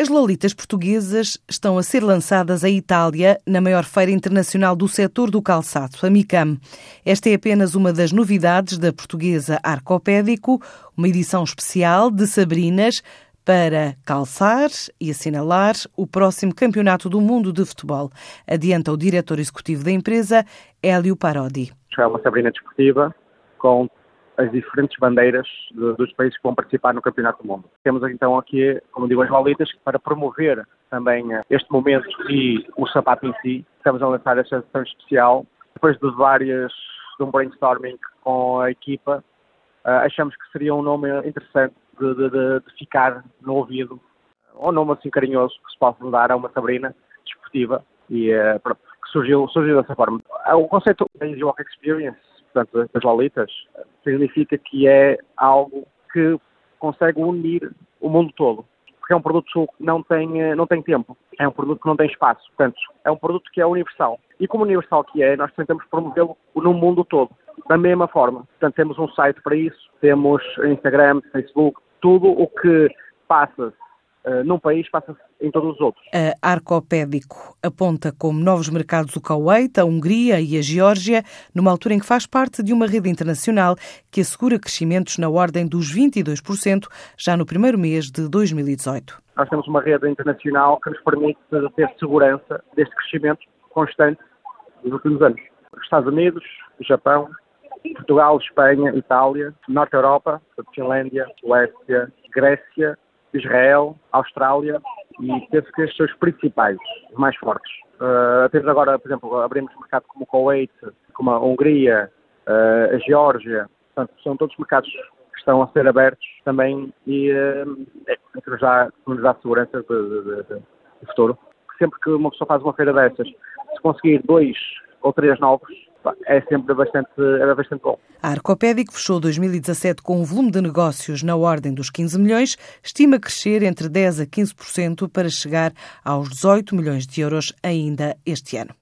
As Lolitas portuguesas estão a ser lançadas em Itália na maior feira internacional do setor do calçado, a MICAM. Esta é apenas uma das novidades da portuguesa Arcopédico, uma edição especial de Sabrinas para calçar e assinalar o próximo Campeonato do Mundo de Futebol. Adianta o diretor executivo da empresa, Hélio Parodi. É uma Sabrina desportiva com as diferentes bandeiras de, dos países que vão participar no Campeonato do Mundo. Temos então aqui, como digo, as Lolitas, para promover também eh, este momento e o sapato em si. Estamos a lançar esta edição especial. Depois de várias, de um brainstorming com a equipa, uh, achamos que seria um nome interessante de, de, de, ficar no ouvido, um nome assim carinhoso que se pode dar a uma Sabrina desportiva e uh, que surgiu, surgiu dessa forma. O conceito da Walk Experience portanto, das Lolitas, significa que é algo que consegue unir o mundo todo. Porque é um produto que não tem, eh, não tem tempo, é um produto que não tem espaço. Portanto, é um produto que é universal. E como universal que é, nós tentamos promovê-lo no mundo todo, da mesma forma. Portanto, temos um site para isso, temos Instagram, Facebook, tudo o que passa eh, num país passa-se em todos os outros. A Arcopédico aponta como novos mercados o Kuwait, a Hungria e a Geórgia, numa altura em que faz parte de uma rede internacional que assegura crescimentos na ordem dos 22% já no primeiro mês de 2018. Nós temos uma rede internacional que nos permite ter segurança deste crescimento constante nos últimos anos. Estados Unidos, Japão, Portugal, Espanha, Itália, Norte Europa, Finlândia, Suécia, Grécia, Israel, Austrália e penso que estes são os principais, os mais fortes. Uh, temos agora, por exemplo, abrimos mercado como o Kuwait, como a Hungria, uh, a Geórgia, portanto, são todos mercados que estão a ser abertos também e uh, é, que nos dá, nos dá segurança de futuro. Sempre que uma pessoa faz uma feira dessas, se conseguir dois ou três novos, é sempre bastante, é bastante bom. A Arcopédico fechou 2017 com um volume de negócios na ordem dos 15 milhões, estima crescer entre 10% a 15% para chegar aos 18 milhões de euros ainda este ano.